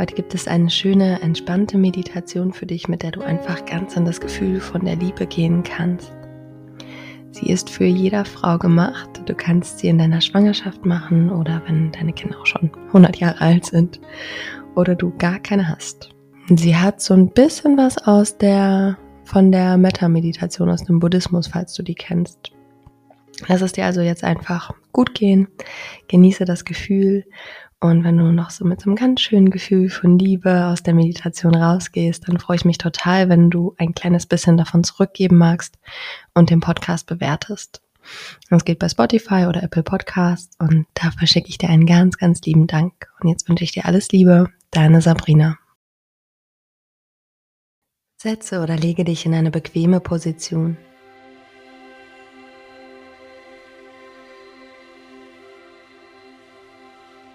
Heute gibt es eine schöne, entspannte Meditation für dich, mit der du einfach ganz an das Gefühl von der Liebe gehen kannst. Sie ist für jeder Frau gemacht. Du kannst sie in deiner Schwangerschaft machen oder wenn deine Kinder auch schon 100 Jahre alt sind oder du gar keine hast. Sie hat so ein bisschen was aus der, von der Metta-Meditation aus dem Buddhismus, falls du die kennst. Lass es dir also jetzt einfach gut gehen. Genieße das Gefühl und wenn du noch so mit so einem ganz schönen Gefühl von Liebe aus der Meditation rausgehst, dann freue ich mich total, wenn du ein kleines bisschen davon zurückgeben magst und den Podcast bewertest. Das geht bei Spotify oder Apple Podcasts und dafür schicke ich dir einen ganz, ganz lieben Dank. Und jetzt wünsche ich dir alles Liebe, deine Sabrina. Setze oder lege dich in eine bequeme Position.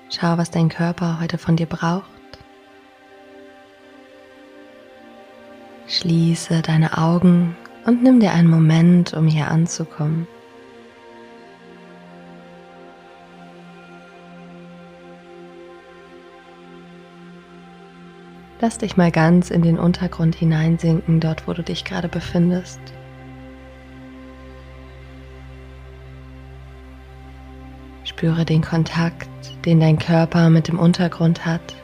Schau, was dein Körper heute von dir braucht. Schließe deine Augen und nimm dir einen Moment, um hier anzukommen. Lass dich mal ganz in den Untergrund hineinsinken, dort wo du dich gerade befindest. Spüre den Kontakt, den dein Körper mit dem Untergrund hat.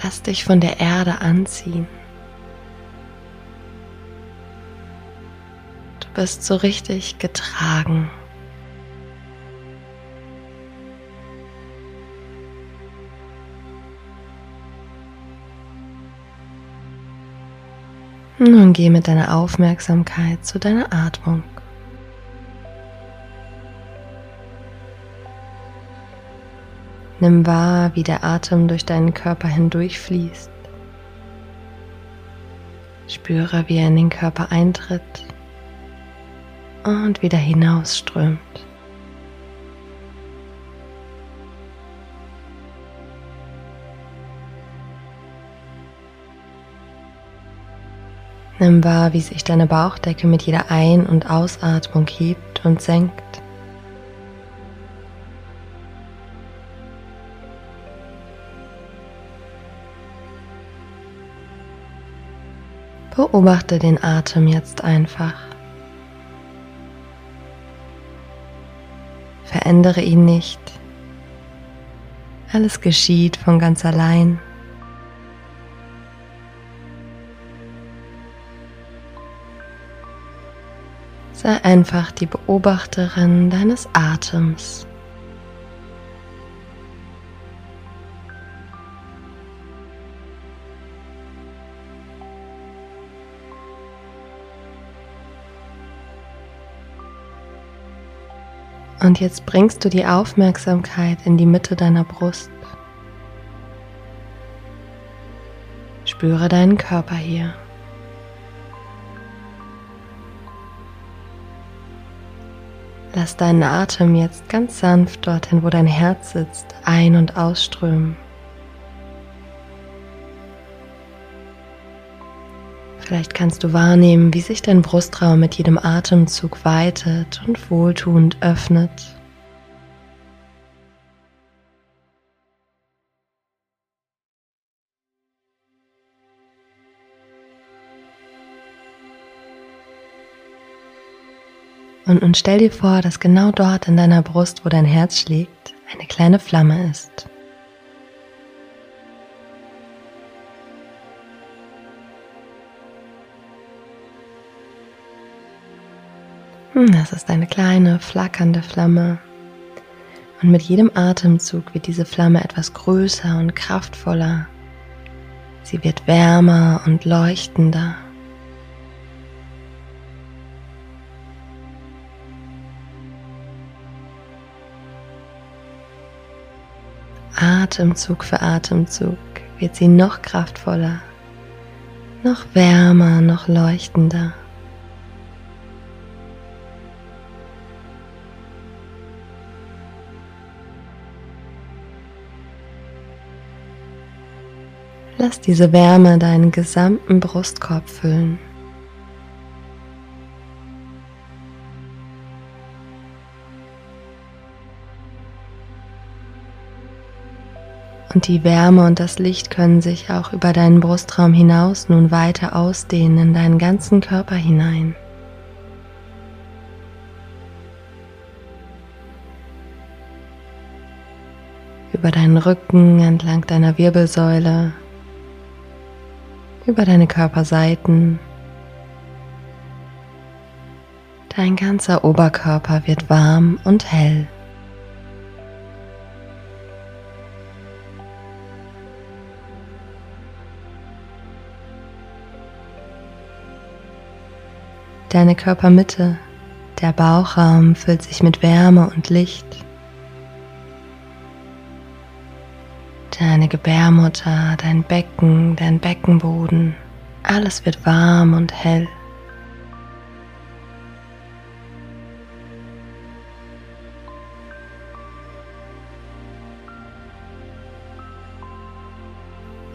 Lass dich von der Erde anziehen. Du bist so richtig getragen. Nun geh mit deiner Aufmerksamkeit zu deiner Atmung. Nimm wahr, wie der Atem durch deinen Körper hindurchfließt. Spüre, wie er in den Körper eintritt und wieder hinausströmt. Nimm wahr, wie sich deine Bauchdecke mit jeder Ein- und Ausatmung hebt und senkt. Beobachte den Atem jetzt einfach. Verändere ihn nicht. Alles geschieht von ganz allein. Sei einfach die Beobachterin deines Atems. Und jetzt bringst du die Aufmerksamkeit in die Mitte deiner Brust. Spüre deinen Körper hier. Lass deinen Atem jetzt ganz sanft dorthin, wo dein Herz sitzt, ein- und ausströmen. Vielleicht kannst du wahrnehmen, wie sich dein Brustraum mit jedem Atemzug weitet und wohltuend öffnet. Und nun stell dir vor, dass genau dort in deiner Brust, wo dein Herz schlägt, eine kleine Flamme ist. Hm, das ist eine kleine, flackernde Flamme. Und mit jedem Atemzug wird diese Flamme etwas größer und kraftvoller. Sie wird wärmer und leuchtender. Atemzug für Atemzug wird sie noch kraftvoller, noch wärmer, noch leuchtender. Lass diese Wärme deinen gesamten Brustkorb füllen. Und die Wärme und das Licht können sich auch über deinen Brustraum hinaus nun weiter ausdehnen in deinen ganzen Körper hinein. Über deinen Rücken, entlang deiner Wirbelsäule, über deine Körperseiten. Dein ganzer Oberkörper wird warm und hell. Deine Körpermitte, der Bauchraum füllt sich mit Wärme und Licht. Deine Gebärmutter, dein Becken, dein Beckenboden, alles wird warm und hell.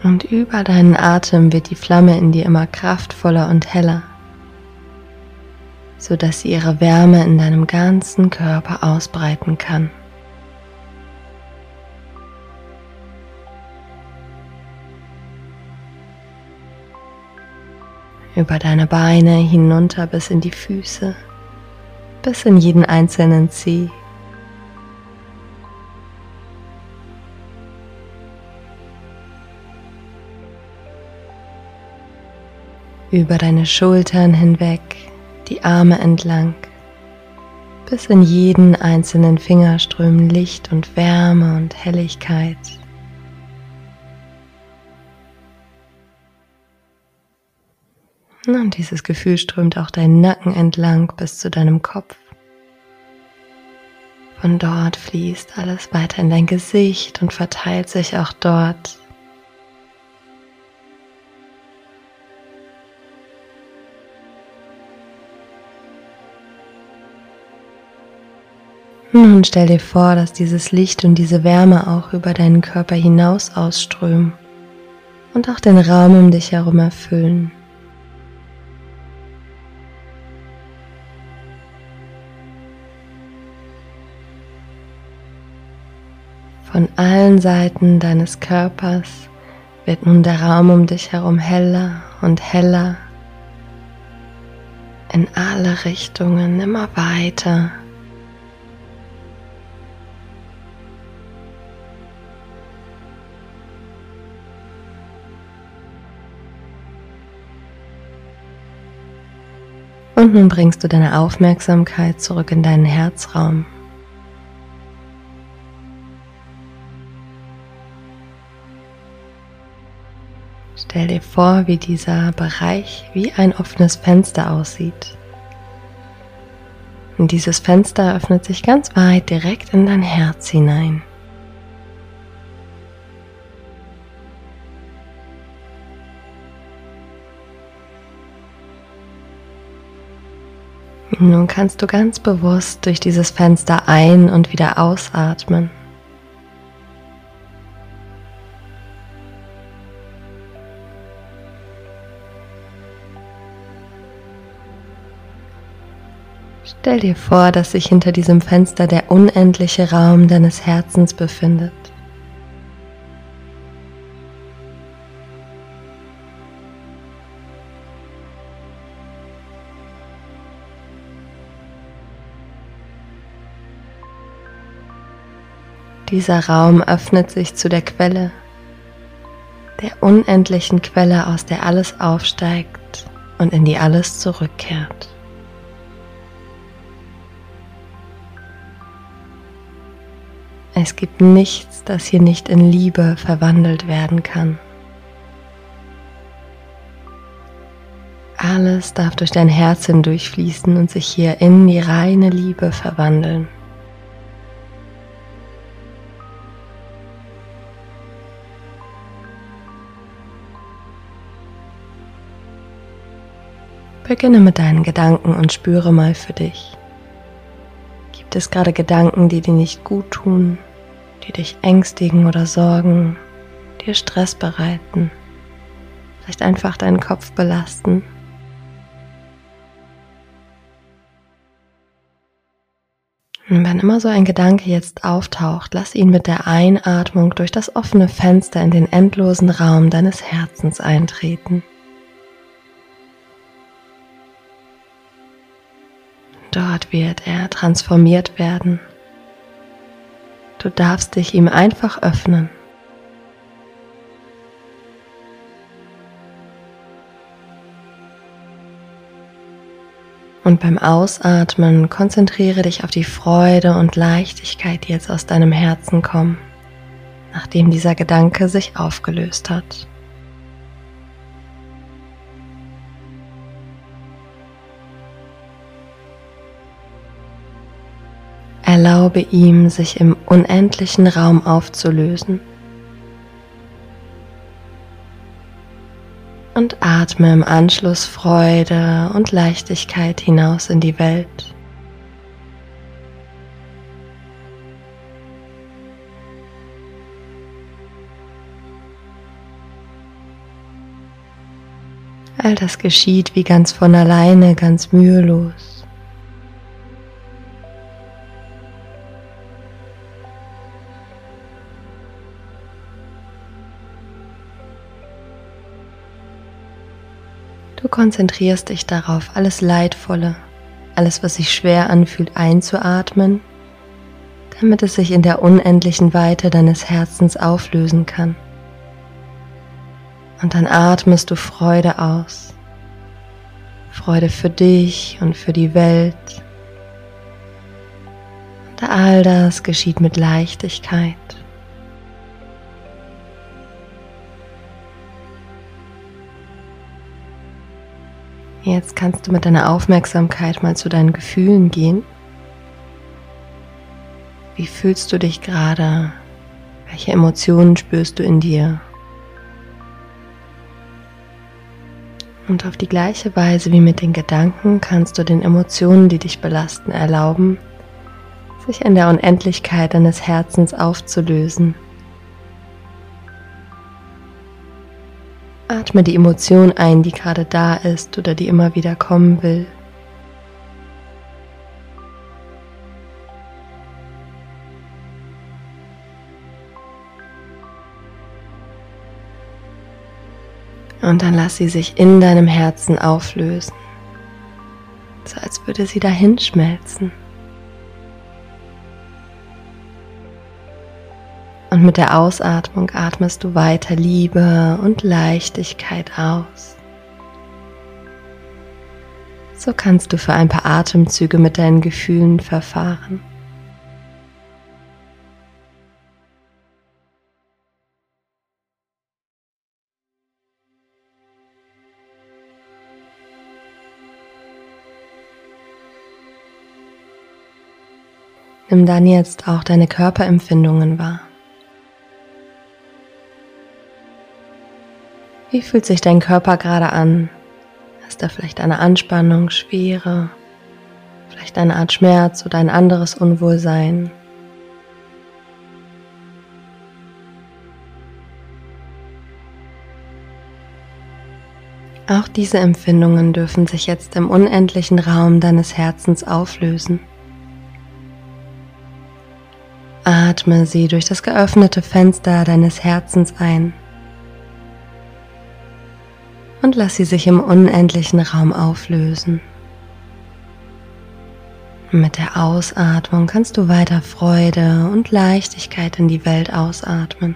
Und über deinen Atem wird die Flamme in dir immer kraftvoller und heller sodass sie ihre Wärme in deinem ganzen Körper ausbreiten kann. Über deine Beine hinunter bis in die Füße, bis in jeden einzelnen Zeh. Über deine Schultern hinweg die Arme entlang, bis in jeden einzelnen Finger strömen Licht und Wärme und Helligkeit. Und dieses Gefühl strömt auch deinen Nacken entlang bis zu deinem Kopf. Von dort fließt alles weiter in dein Gesicht und verteilt sich auch dort Nun stell dir vor, dass dieses Licht und diese Wärme auch über deinen Körper hinaus ausströmen und auch den Raum um dich herum erfüllen. Von allen Seiten deines Körpers wird nun der Raum um dich herum heller und heller, in alle Richtungen immer weiter Und nun bringst du deine Aufmerksamkeit zurück in deinen Herzraum. Stell dir vor, wie dieser Bereich wie ein offenes Fenster aussieht. Und dieses Fenster öffnet sich ganz weit direkt in dein Herz hinein. Nun kannst du ganz bewusst durch dieses Fenster ein- und wieder ausatmen. Stell dir vor, dass sich hinter diesem Fenster der unendliche Raum deines Herzens befindet. Dieser Raum öffnet sich zu der Quelle, der unendlichen Quelle, aus der alles aufsteigt und in die alles zurückkehrt. Es gibt nichts, das hier nicht in Liebe verwandelt werden kann. Alles darf durch dein Herz hindurchfließen und sich hier in die reine Liebe verwandeln. Beginne mit deinen Gedanken und spüre mal für dich. Gibt es gerade Gedanken, die dir nicht gut tun, die dich ängstigen oder sorgen, dir Stress bereiten, vielleicht einfach deinen Kopf belasten? Und wenn immer so ein Gedanke jetzt auftaucht, lass ihn mit der Einatmung durch das offene Fenster in den endlosen Raum deines Herzens eintreten. Dort wird er transformiert werden. Du darfst dich ihm einfach öffnen. Und beim Ausatmen konzentriere dich auf die Freude und Leichtigkeit, die jetzt aus deinem Herzen kommen, nachdem dieser Gedanke sich aufgelöst hat. Erlaube ihm, sich im unendlichen Raum aufzulösen. Und atme im Anschluss Freude und Leichtigkeit hinaus in die Welt. All das geschieht wie ganz von alleine, ganz mühelos. Du konzentrierst dich darauf, alles Leidvolle, alles, was sich schwer anfühlt, einzuatmen, damit es sich in der unendlichen Weite deines Herzens auflösen kann. Und dann atmest du Freude aus. Freude für dich und für die Welt. Und all das geschieht mit Leichtigkeit. Jetzt kannst du mit deiner Aufmerksamkeit mal zu deinen Gefühlen gehen. Wie fühlst du dich gerade? Welche Emotionen spürst du in dir? Und auf die gleiche Weise wie mit den Gedanken kannst du den Emotionen, die dich belasten, erlauben, sich in der Unendlichkeit deines Herzens aufzulösen Atme die Emotion ein, die gerade da ist oder die immer wieder kommen will. Und dann lass sie sich in deinem Herzen auflösen, so als würde sie dahin schmelzen. Und mit der Ausatmung atmest du weiter Liebe und Leichtigkeit aus. So kannst du für ein paar Atemzüge mit deinen Gefühlen verfahren. Nimm dann jetzt auch deine Körperempfindungen wahr. Wie fühlt sich dein Körper gerade an? Ist da vielleicht eine Anspannung, Schwere, vielleicht eine Art Schmerz oder ein anderes Unwohlsein? Auch diese Empfindungen dürfen sich jetzt im unendlichen Raum deines Herzens auflösen. Atme sie durch das geöffnete Fenster deines Herzens ein und lass sie sich im unendlichen Raum auflösen. Mit der Ausatmung kannst du weiter Freude und Leichtigkeit in die Welt ausatmen.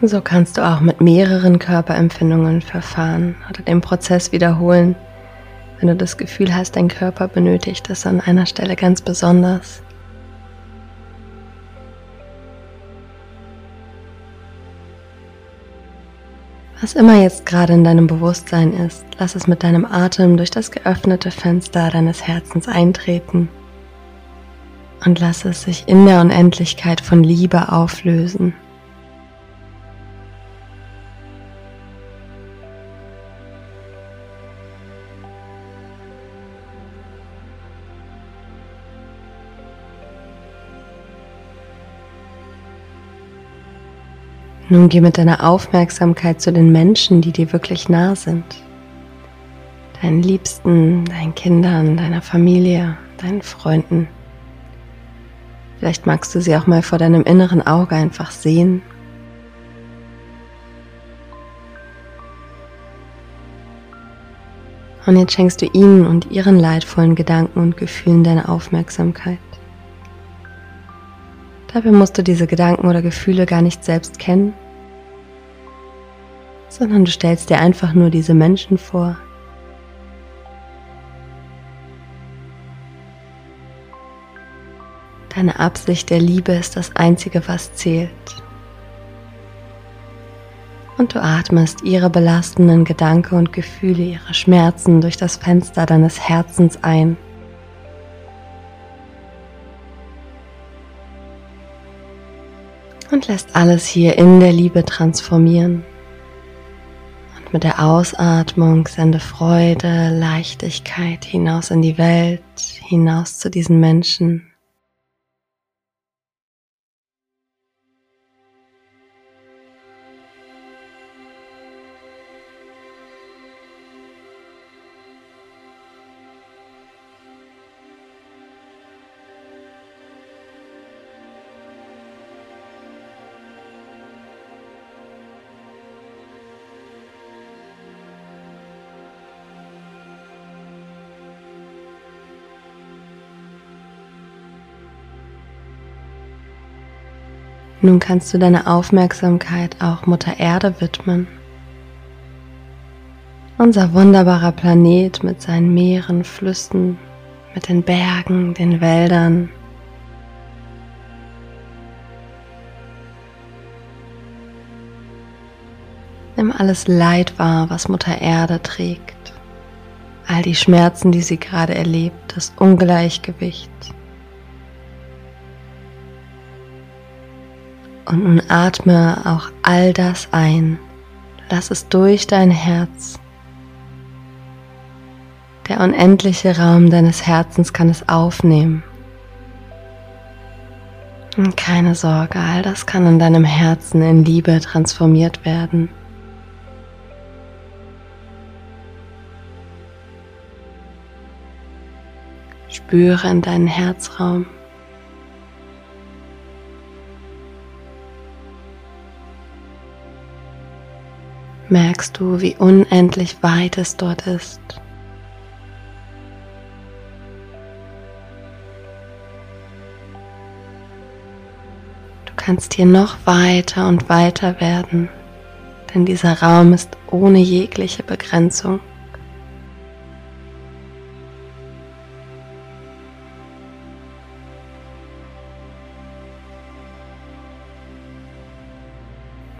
So kannst du auch mit mehreren Körperempfindungen verfahren oder den Prozess wiederholen, wenn du das Gefühl hast, dein Körper benötigt es an einer Stelle ganz besonders. Was immer jetzt gerade in deinem Bewusstsein ist, lass es mit deinem Atem durch das geöffnete Fenster deines Herzens eintreten. und lass es sich in der Unendlichkeit von Liebe auflösen. Nun geh mit deiner Aufmerksamkeit zu den Menschen, die dir wirklich nah sind. Deinen Liebsten, deinen Kindern, deiner Familie, deinen Freunden. Vielleicht magst du sie auch mal vor deinem inneren Auge einfach sehen. Und jetzt schenkst du ihnen und ihren leidvollen Gedanken und Gefühlen deine Aufmerksamkeit. Dabei musst du diese Gedanken oder Gefühle gar nicht selbst kennen, sondern du stellst dir einfach nur diese Menschen vor. Deine Absicht der Liebe ist das Einzige, was zählt. Und du atmest ihre belastenden Gedanken und Gefühle, ihre Schmerzen durch das Fenster deines Herzens ein. Und lässt alles hier in der Liebe transformieren. Und mit der Ausatmung sende Freude, Leichtigkeit hinaus in die Welt, hinaus zu diesen Menschen. Nun kannst du deine Aufmerksamkeit auch Mutter Erde widmen. Unser wunderbarer Planet mit seinen Meeren, Flüssen, mit den Bergen, den Wäldern. Nimm alles Leid wahr, was Mutter Erde trägt. All die Schmerzen, die sie gerade erlebt, das Ungleichgewicht, Und nun atme auch all das ein. Lass es durch dein Herz. Der unendliche Raum deines Herzens kann es aufnehmen. Und keine Sorge, all das kann in deinem Herzen in Liebe transformiert werden. Spüre in deinen Herzraum. Merkst du, wie unendlich weit es dort ist. Du kannst hier noch weiter und weiter werden, denn dieser Raum ist ohne jegliche Begrenzung.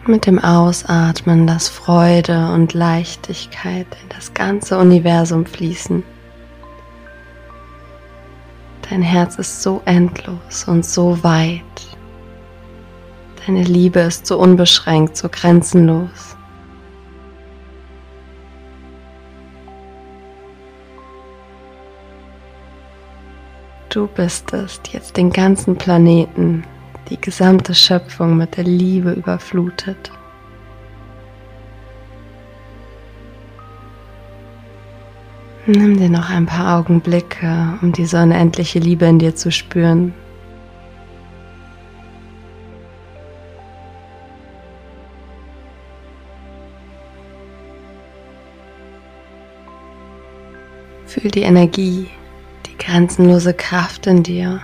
Mit dem Ausatmen lass Freude und Leichtigkeit in das ganze Universum fließen. Dein Herz ist so endlos und so weit. Deine Liebe ist so unbeschränkt, so grenzenlos. Du bist es, jetzt den ganzen Planeten die gesamte Schöpfung mit der Liebe überflutet. Nimm dir noch ein paar Augenblicke, um diese unendliche Liebe in dir zu spüren. Fühl die Energie, die grenzenlose Kraft in dir.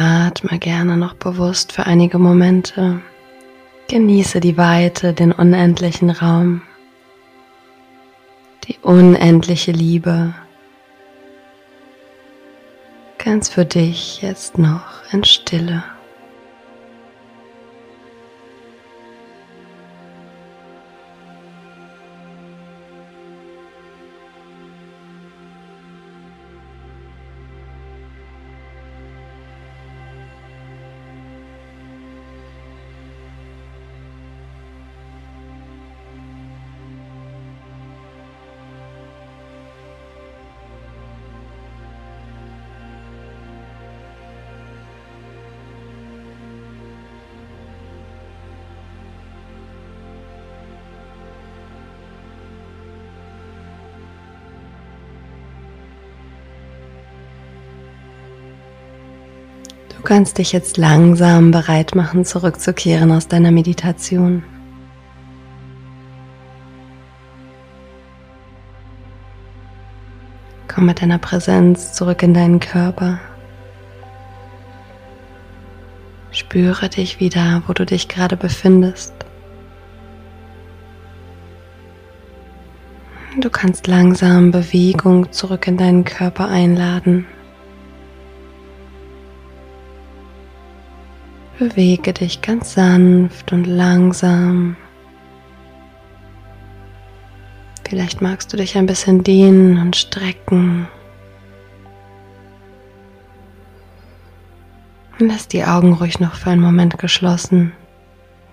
Atme gerne noch bewusst für einige Momente. Genieße die Weite, den unendlichen Raum, die unendliche Liebe. Ganz für dich jetzt noch in Stille. Kannst dich jetzt langsam bereit machen, zurückzukehren aus deiner Meditation. Komm mit deiner Präsenz zurück in deinen Körper. Spüre dich wieder, wo du dich gerade befindest. Du kannst langsam Bewegung zurück in deinen Körper einladen. Bewege dich ganz sanft und langsam. Vielleicht magst du dich ein bisschen dehnen und strecken. Lass die Augen ruhig noch für einen Moment geschlossen.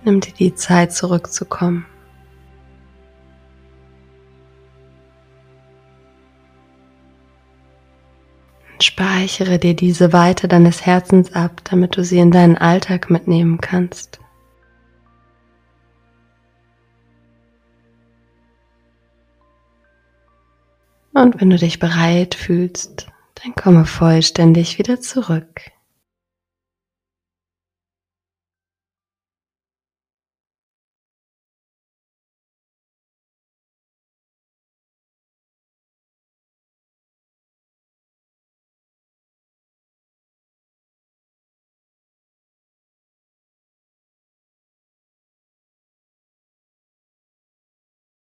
Nimm dir die Zeit zurückzukommen. Speichere dir diese Weite deines Herzens ab, damit du sie in deinen Alltag mitnehmen kannst. Und wenn du dich bereit fühlst, dann komme vollständig wieder zurück